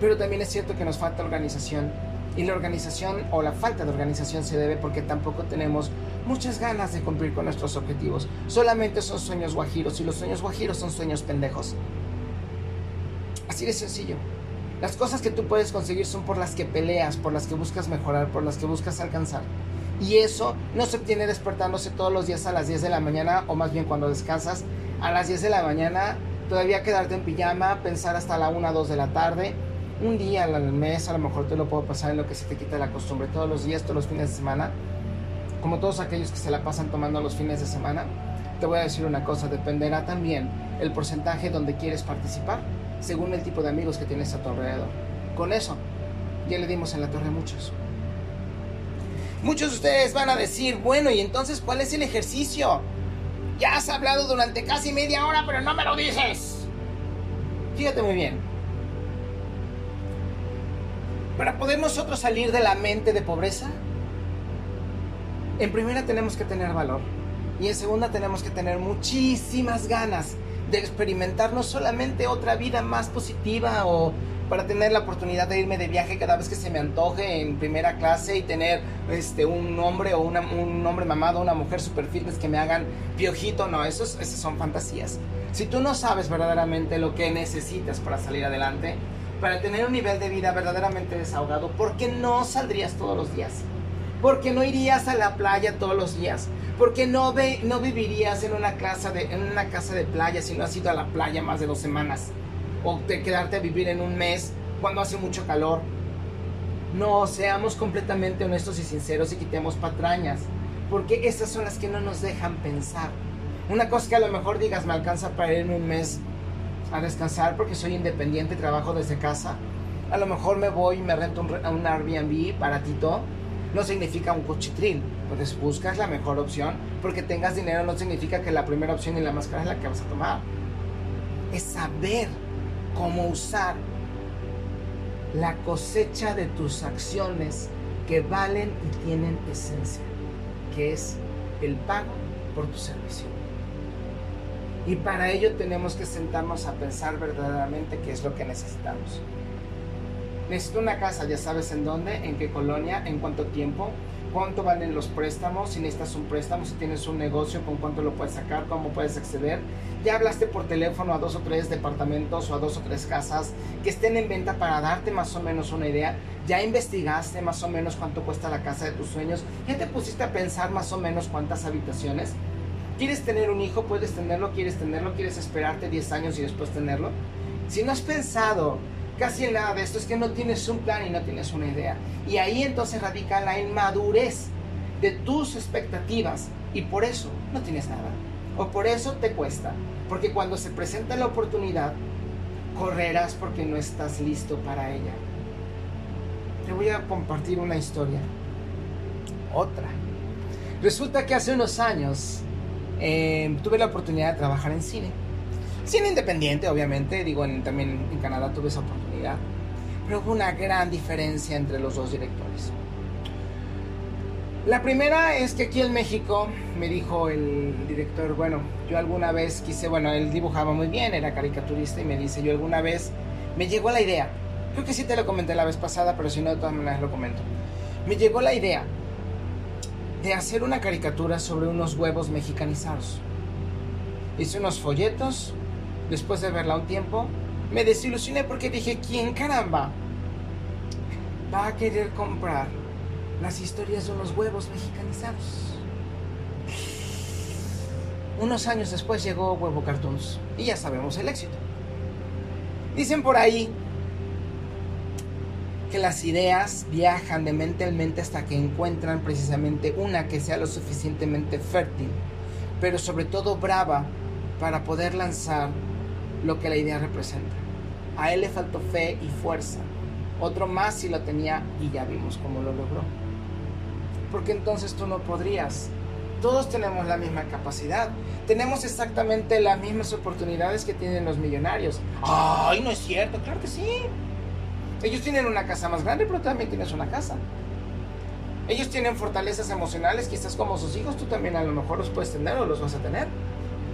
[SPEAKER 1] Pero también es cierto que nos falta organización. Y la organización o la falta de organización se debe porque tampoco tenemos muchas ganas de cumplir con nuestros objetivos. Solamente son sueños guajiros y los sueños guajiros son sueños pendejos. Así de sencillo. Las cosas que tú puedes conseguir son por las que peleas, por las que buscas mejorar, por las que buscas alcanzar. Y eso no se obtiene despertándose todos los días a las 10 de la mañana, o más bien cuando descansas, a las 10 de la mañana, todavía quedarte en pijama, pensar hasta la 1 o 2 de la tarde. Un día al mes a lo mejor te lo puedo pasar en lo que se te quita la costumbre todos los días, todos los fines de semana. Como todos aquellos que se la pasan tomando los fines de semana, te voy a decir una cosa, dependerá también el porcentaje donde quieres participar según el tipo de amigos que tienes a tu alrededor. Con eso, ya le dimos en la torre a muchos. Muchos de ustedes van a decir, bueno, ¿y entonces cuál es el ejercicio? Ya has hablado durante casi media hora, pero no me lo dices. Fíjate muy bien. Para poder nosotros salir de la mente de pobreza, en primera tenemos que tener valor. Y en segunda tenemos que tener muchísimas ganas de experimentar no solamente otra vida más positiva o para tener la oportunidad de irme de viaje cada vez que se me antoje en primera clase y tener este un hombre o una, un hombre mamado, una mujer super fitness que me hagan piojito, no, esos, esas son fantasías. Si tú no sabes verdaderamente lo que necesitas para salir adelante, para tener un nivel de vida verdaderamente desahogado, ¿por qué no saldrías todos los días? ¿Por qué no irías a la playa todos los días? Porque no, ve, no vivirías en una, casa de, en una casa de playa si no has ido a la playa más de dos semanas. O de quedarte a vivir en un mes cuando hace mucho calor. No, seamos completamente honestos y sinceros y quitemos patrañas. Porque esas son las que no nos dejan pensar. Una cosa que a lo mejor digas, me alcanza para irme un mes a descansar porque soy independiente y trabajo desde casa. A lo mejor me voy y me rento un, un Airbnb baratito no significa un cuchitril. Pues buscas la mejor opción, porque tengas dinero no significa que la primera opción y la más cara es la que vas a tomar. Es saber cómo usar la cosecha de tus acciones que valen y tienen esencia, que es el pago por tu servicio. Y para ello tenemos que sentarnos a pensar verdaderamente qué es lo que necesitamos. Necesito una casa, ya sabes en dónde, en qué colonia, en cuánto tiempo, cuánto valen los préstamos, si necesitas un préstamo, si tienes un negocio, con cuánto lo puedes sacar, cómo puedes acceder. Ya hablaste por teléfono a dos o tres departamentos o a dos o tres casas que estén en venta para darte más o menos una idea. Ya investigaste más o menos cuánto cuesta la casa de tus sueños. Ya te pusiste a pensar más o menos cuántas habitaciones. ¿Quieres tener un hijo? ¿Puedes tenerlo? ¿Quieres tenerlo? ¿Quieres esperarte 10 años y después tenerlo? Si no has pensado casi nada de esto, es que no tienes un plan y no tienes una idea. Y ahí entonces radica la inmadurez de tus expectativas y por eso no tienes nada. O por eso te cuesta. Porque cuando se presenta la oportunidad, correrás porque no estás listo para ella. Te voy a compartir una historia. Otra. Resulta que hace unos años eh, tuve la oportunidad de trabajar en cine. Cine independiente, obviamente. Digo, también en Canadá tuve esa oportunidad pero hubo una gran diferencia entre los dos directores. La primera es que aquí en México me dijo el director, bueno, yo alguna vez quise, bueno, él dibujaba muy bien, era caricaturista y me dice, yo alguna vez me llegó la idea, creo que sí te lo comenté la vez pasada, pero si no, de todas maneras lo comento. Me llegó la idea de hacer una caricatura sobre unos huevos mexicanizados. Hice unos folletos, después de verla un tiempo, me desilusioné porque dije, ¿quién caramba va a querer comprar las historias de unos huevos mexicanizados? Unos años después llegó Huevo Cartoons y ya sabemos el éxito. Dicen por ahí que las ideas viajan de mente en mente hasta que encuentran precisamente una que sea lo suficientemente fértil, pero sobre todo brava para poder lanzar lo que la idea representa. A él le faltó fe y fuerza. Otro más si lo tenía y ya vimos cómo lo logró. Porque entonces tú no podrías. Todos tenemos la misma capacidad. Tenemos exactamente las mismas oportunidades que tienen los millonarios. Ay, no es cierto, claro que sí. Ellos tienen una casa más grande, pero también tienes una casa. Ellos tienen fortalezas emocionales, quizás como sus hijos, tú también a lo mejor los puedes tener o los vas a tener.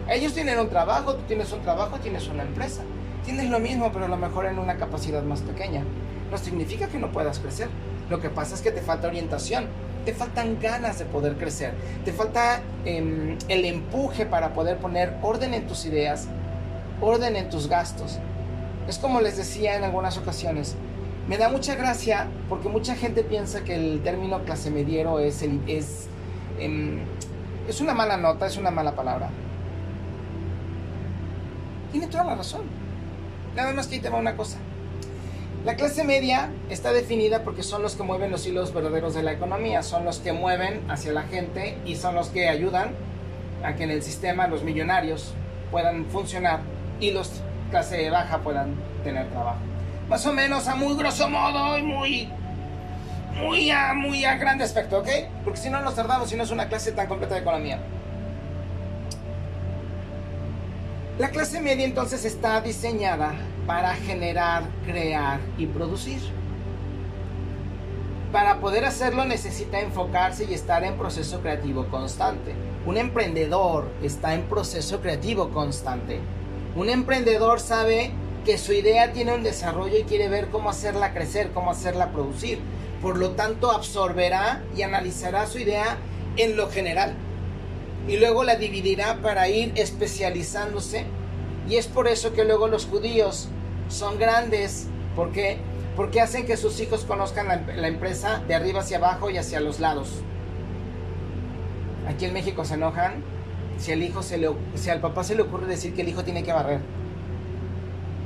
[SPEAKER 1] Ellos tienen un trabajo, tú tienes un trabajo, tienes una empresa. Tienes lo mismo, pero a lo mejor en una capacidad más pequeña. No significa que no puedas crecer. Lo que pasa es que te falta orientación, te faltan ganas de poder crecer, te falta em, el empuje para poder poner orden en tus ideas, orden en tus gastos. Es como les decía en algunas ocasiones, me da mucha gracia porque mucha gente piensa que el término clase mediero es, es, em, es una mala nota, es una mala palabra. Tiene toda la razón. Nada más que ahí te va una cosa. La clase media está definida porque son los que mueven los hilos verdaderos de la economía, son los que mueven hacia la gente y son los que ayudan a que en el sistema los millonarios puedan funcionar y los clase baja puedan tener trabajo. Más o menos a muy grosso modo y muy muy a, muy a grande aspecto, ¿ok? Porque si no nos tardamos si no es una clase tan completa de economía. La clase media entonces está diseñada para generar, crear y producir. Para poder hacerlo necesita enfocarse y estar en proceso creativo constante. Un emprendedor está en proceso creativo constante. Un emprendedor sabe que su idea tiene un desarrollo y quiere ver cómo hacerla crecer, cómo hacerla producir. Por lo tanto, absorberá y analizará su idea en lo general y luego la dividirá para ir especializándose. Y es por eso que luego los judíos son grandes, porque porque hacen que sus hijos conozcan la, empresa de arriba hacia abajo y hacia los lados. Aquí en México se enojan si el hijo se le, si al papá se le ocurre decir que el hijo tiene que barrer,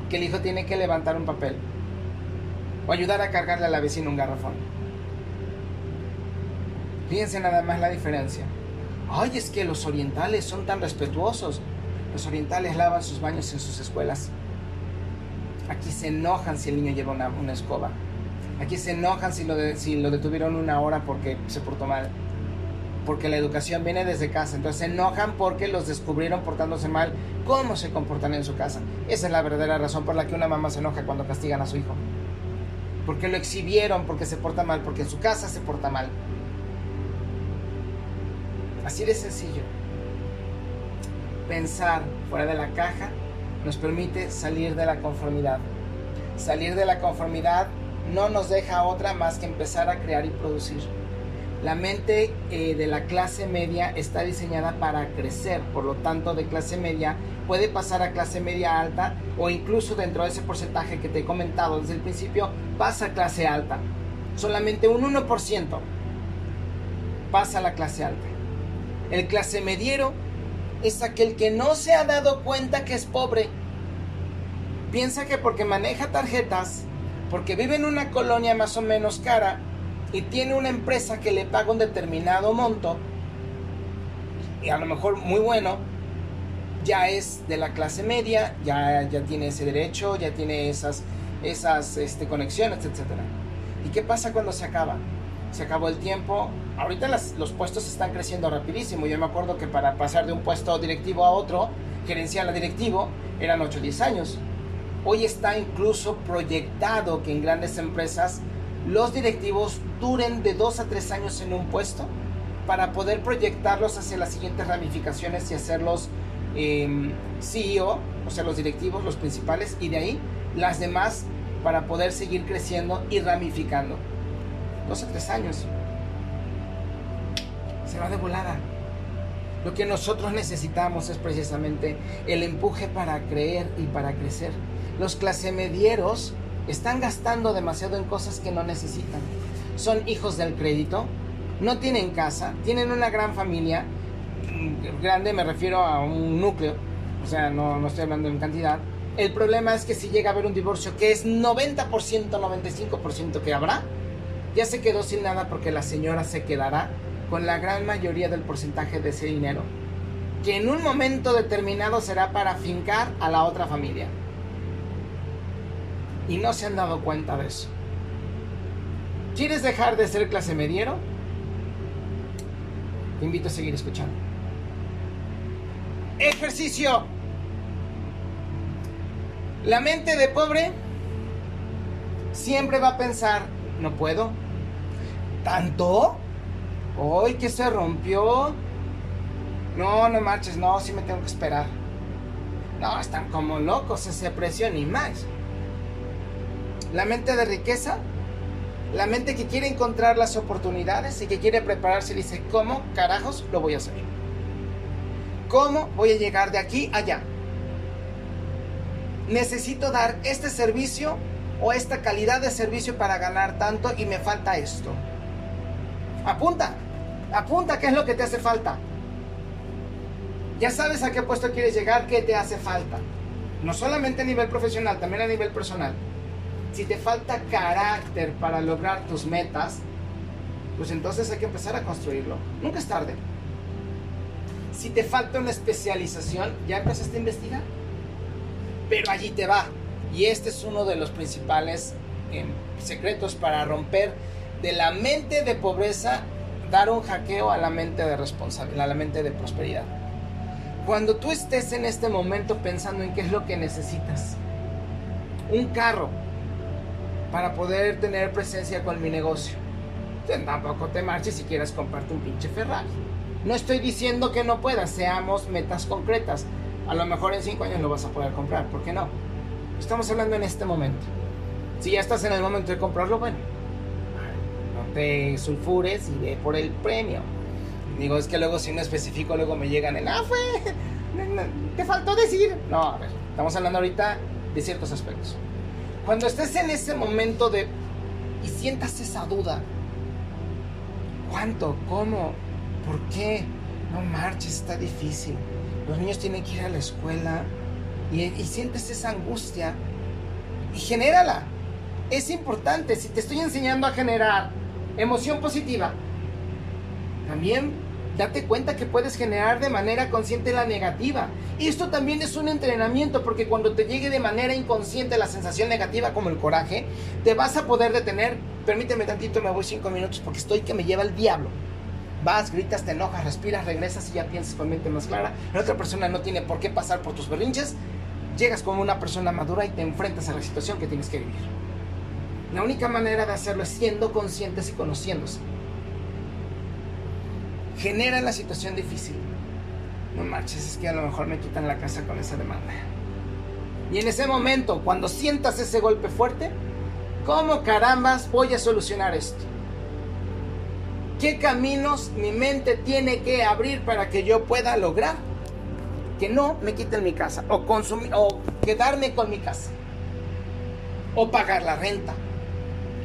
[SPEAKER 1] que el hijo tiene que levantar un papel o ayudar a cargarle a la vecina un garrafón. Fíjense nada más la diferencia. Ay, es que los orientales son tan respetuosos. Los orientales lavan sus baños en sus escuelas. Aquí se enojan si el niño lleva una, escoba. Aquí se enojan si lo, si lo detuvieron una hora porque se portó mal. Porque la educación viene desde casa. Entonces se enojan porque los descubrieron portándose mal. ¿Cómo se comportan en su casa? Esa es la verdadera razón por la que una mamá se enoja cuando castigan a su hijo. Porque lo exhibieron, porque se porta mal, porque en su casa se porta mal. Así de sencillo. Pensar fuera de la caja nos permite salir de la conformidad. Salir de la conformidad no nos deja otra más que empezar a crear y producir. La mente eh, de la clase media está diseñada para crecer, por lo tanto de clase media puede pasar a clase media alta o incluso dentro de ese porcentaje que te he comentado desde el principio pasa a clase alta. Solamente un 1% pasa a la clase alta. El clase mediero es aquel que no se ha dado cuenta que es pobre. Piensa que porque maneja tarjetas, porque vive en una colonia más o menos cara y tiene una empresa que le paga un determinado monto, y a lo mejor muy bueno, ya es de la clase media, ya, ya tiene ese derecho, ya tiene esas, esas este, conexiones, etc. ¿Y qué pasa cuando se acaba? Se acabó el tiempo. Ahorita los puestos están creciendo rapidísimo. Yo me acuerdo que para pasar de un puesto directivo a otro, gerencial a directivo, eran 8 o 10 años. Hoy está incluso proyectado que en grandes empresas los directivos duren de dos a tres años en un puesto para poder proyectarlos hacia las siguientes ramificaciones y hacerlos eh, CEO, o sea, los directivos, los principales, y de ahí las demás para poder seguir creciendo y ramificando. Dos a tres años. Se va de volada. Lo que nosotros necesitamos es precisamente el empuje para creer y para crecer. Los clase medieros están gastando demasiado en cosas que no necesitan. Son hijos del crédito, no tienen casa, tienen una gran familia, mm, grande me refiero a un núcleo, o sea, no, no estoy hablando en cantidad. El problema es que si llega a haber un divorcio, que es 90%, 95% que habrá, ya se quedó sin nada porque la señora se quedará con la gran mayoría del porcentaje de ese dinero, que en un momento determinado será para fincar a la otra familia. Y no se han dado cuenta de eso. ¿Quieres dejar de ser clase mediero? Te invito a seguir escuchando. Ejercicio. La mente de pobre siempre va a pensar, no puedo. ¿Tanto? Hoy que se rompió. No, no marches, no, sí me tengo que esperar. No, están como locos ese precio ni más. La mente de riqueza, la mente que quiere encontrar las oportunidades y que quiere prepararse y dice, ¿cómo carajos lo voy a hacer? ¿Cómo voy a llegar de aquí allá? Necesito dar este servicio o esta calidad de servicio para ganar tanto y me falta esto. Apunta, apunta qué es lo que te hace falta. Ya sabes a qué puesto quieres llegar, qué te hace falta. No solamente a nivel profesional, también a nivel personal. Si te falta carácter para lograr tus metas, pues entonces hay que empezar a construirlo. Nunca es tarde. Si te falta una especialización, ¿ya empezaste a investigar? Pero allí te va. Y este es uno de los principales eh, secretos para romper de la mente de pobreza, dar un hackeo a la mente de responsabilidad, a la mente de prosperidad. Cuando tú estés en este momento pensando en qué es lo que necesitas, un carro para poder tener presencia con mi negocio, tampoco te marches si quieres comprarte un pinche Ferrari. No estoy diciendo que no puedas, seamos metas concretas. A lo mejor en cinco años lo vas a poder comprar, ¿por qué no? Estamos hablando en este momento. Si ya estás en el momento de comprarlo, bueno, no te sulfures y ve por el premio. Digo, es que luego si no especifico, luego me llegan en, ah, fue, te faltó decir. No, a ver, estamos hablando ahorita de ciertos aspectos. Cuando estés en ese momento de, y sientas esa duda, ¿cuánto? ¿Cómo? ¿Por qué? No marches, está difícil. Los niños tienen que ir a la escuela y, y sientes esa angustia y genérala. Es importante, si te estoy enseñando a generar emoción positiva, también date cuenta que puedes generar de manera consciente la negativa. Y esto también es un entrenamiento porque cuando te llegue de manera inconsciente la sensación negativa como el coraje, te vas a poder detener. Permíteme tantito, me voy cinco minutos porque estoy que me lleva el diablo. Vas, gritas, te enojas, respiras, regresas y ya piensas con mente más clara. La otra persona no tiene por qué pasar por tus berrinches. Llegas como una persona madura y te enfrentas a la situación que tienes que vivir. La única manera de hacerlo es siendo conscientes y conociéndose. Genera la situación difícil. No marches, es que a lo mejor me quitan la casa con esa demanda. Y en ese momento, cuando sientas ese golpe fuerte, ¿cómo carambas voy a solucionar esto? ¿Qué caminos mi mente tiene que abrir para que yo pueda lograr que no me quiten mi casa o, consumir, o quedarme con mi casa? O pagar la renta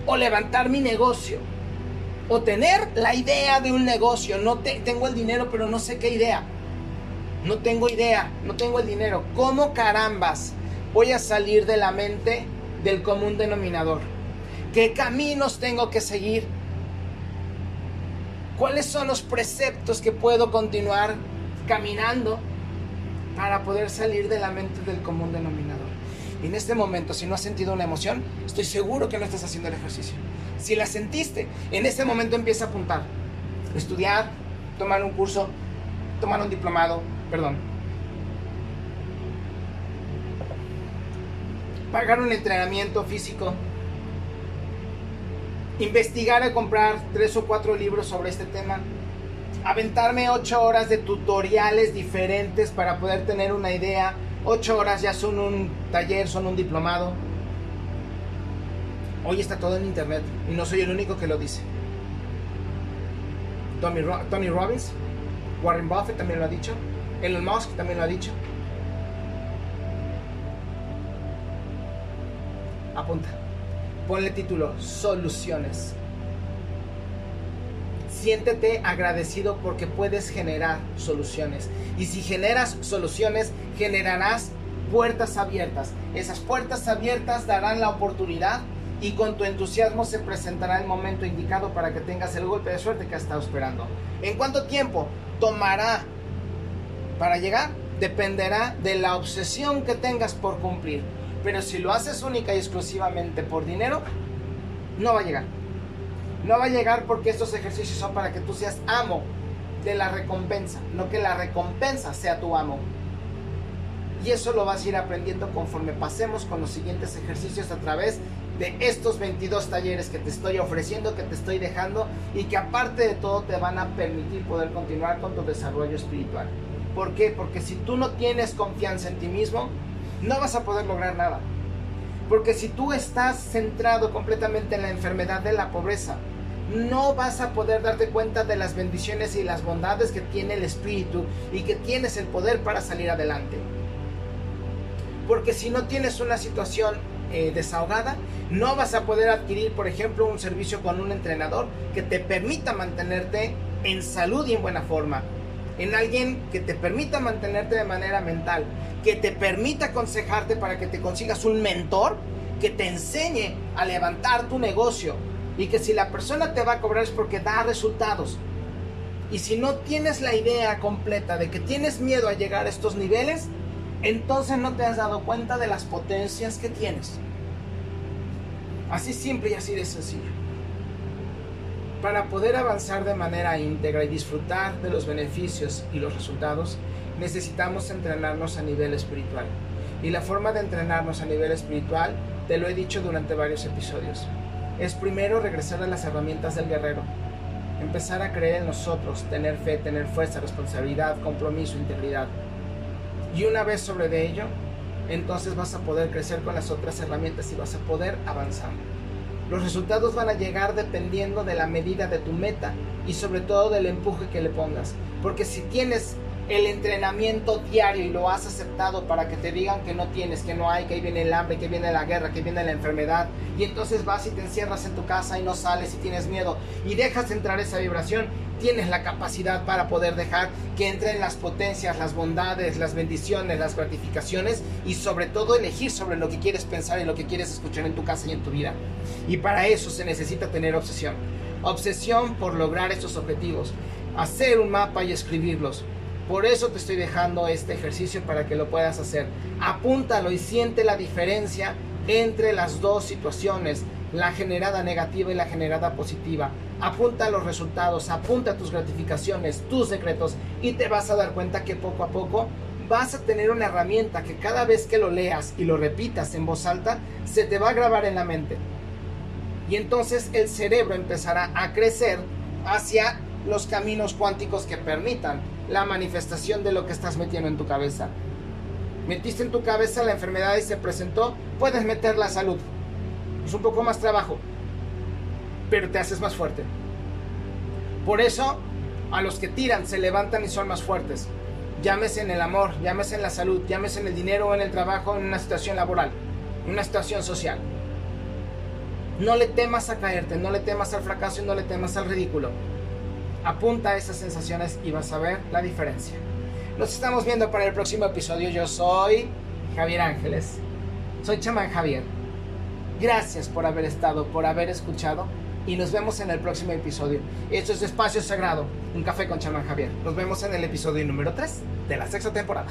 [SPEAKER 1] o levantar mi negocio, o tener la idea de un negocio. No tengo el dinero, pero no sé qué idea. No tengo idea, no tengo el dinero. ¿Cómo carambas voy a salir de la mente del común denominador? ¿Qué caminos tengo que seguir? ¿Cuáles son los preceptos que puedo continuar caminando para poder salir de la mente del común denominador? En este momento, si no has sentido una emoción, estoy seguro que no estás haciendo el ejercicio. Si la sentiste, en este momento empieza a apuntar. Estudiar, tomar un curso, tomar un diplomado, perdón. pagar un entrenamiento físico, investigar y comprar tres o cuatro libros sobre este tema, aventarme ocho horas de tutoriales diferentes para poder tener una idea. Ocho horas ya son un taller, son un diplomado. Hoy está todo en internet y no soy el único que lo dice. Tony, Robbins, Warren Buffett también lo ha dicho, Elon Musk también lo ha dicho. Apunta. Ponle título, soluciones. Siéntete agradecido porque puedes generar soluciones. Y si generas soluciones, generarás puertas abiertas. Esas puertas abiertas darán la oportunidad y con tu entusiasmo se presentará el momento indicado para que tengas el golpe de suerte que has estado esperando. ¿En cuánto tiempo tomará para llegar? Dependerá de la obsesión que tengas por cumplir. Pero si lo haces única y exclusivamente por dinero, no va a llegar. No va a llegar porque estos ejercicios son para que tú seas amo de la recompensa, no que la recompensa sea tu amo. Y eso lo vas a ir aprendiendo conforme pasemos con los siguientes ejercicios a través de estos 22 talleres que te estoy ofreciendo, que te estoy dejando y que aparte de todo te van a permitir poder continuar con tu desarrollo espiritual. ¿Por qué? Porque si tú no tienes confianza en ti mismo, no vas a poder lograr nada. Porque si tú estás centrado completamente en la enfermedad de la pobreza, no vas a poder darte cuenta de las bendiciones y las bondades que tiene el Espíritu y que tienes el poder para salir adelante. Porque si no tienes una situación eh, desahogada, no vas a poder adquirir, por ejemplo, un servicio con un entrenador que te permita mantenerte en salud y en buena forma. En alguien que te permita mantenerte de manera mental, que te permita aconsejarte para que te consigas un mentor que te enseñe a levantar tu negocio y que si la persona te va a cobrar es porque da resultados. Y si no tienes la idea completa de que tienes miedo a llegar a estos niveles, entonces no te has dado cuenta de las potencias que tienes. Así simple y así de sencillo. Para poder avanzar de manera íntegra y disfrutar de los beneficios y los resultados, necesitamos entrenarnos a nivel espiritual. Y la forma de entrenarnos a nivel espiritual, te lo he dicho durante varios episodios, es primero regresar a las herramientas del guerrero. Empezar a creer en nosotros, tener fe, tener fuerza, responsabilidad, compromiso, integridad. Y una vez sobre de ello, entonces vas a poder crecer con las otras herramientas y vas a poder avanzar. Los resultados van a llegar dependiendo de la medida de tu meta y sobre todo del empuje que le pongas. Porque si tienes el entrenamiento diario y lo has aceptado para que te digan que no tienes, que no hay, que ahí viene el hambre, que viene la guerra, que viene la enfermedad, y entonces vas y te encierras en tu casa y no sales y tienes miedo y dejas entrar esa vibración, tienes la capacidad para poder dejar que entren las potencias, las bondades, las bendiciones, las gratificaciones y sobre todo elegir sobre lo que quieres pensar y lo que quieres escuchar en tu casa y en tu vida. Y para eso se necesita tener obsesión. Obsesión por lograr estos objetivos. Hacer un mapa y escribirlos por eso te estoy dejando este ejercicio para que lo puedas hacer. Apúntalo y siente la diferencia entre las dos situaciones, la generada negativa y la generada positiva. Apunta los resultados, apunta tus gratificaciones, tus secretos y te vas a dar cuenta que poco a poco vas a tener una herramienta que cada vez que lo leas y lo repitas en voz alta, se te va a grabar en la mente. Y entonces el cerebro empezará a crecer hacia los caminos cuánticos que permitan la manifestación de lo que estás metiendo en tu cabeza. Metiste en tu cabeza la enfermedad y se presentó, puedes meter la salud. Es un poco más trabajo, pero te haces más fuerte. Por eso, a los que tiran se levantan y son más fuertes. Llámese en el amor, llámese en la salud, llámese en el dinero o en el trabajo, en una situación laboral, en una situación social. No le temas a caerte, no le temas al fracaso y no le temas al ridículo. Apunta a esas sensaciones y vas a ver la diferencia. Nos estamos viendo para el próximo episodio. Yo soy Javier Ángeles. Soy chamán Javier. Gracias por haber estado, por haber escuchado y nos vemos en el próximo episodio. Esto es Espacio Sagrado, un café con chamán Javier. Nos vemos en el episodio número 3 de la sexta temporada.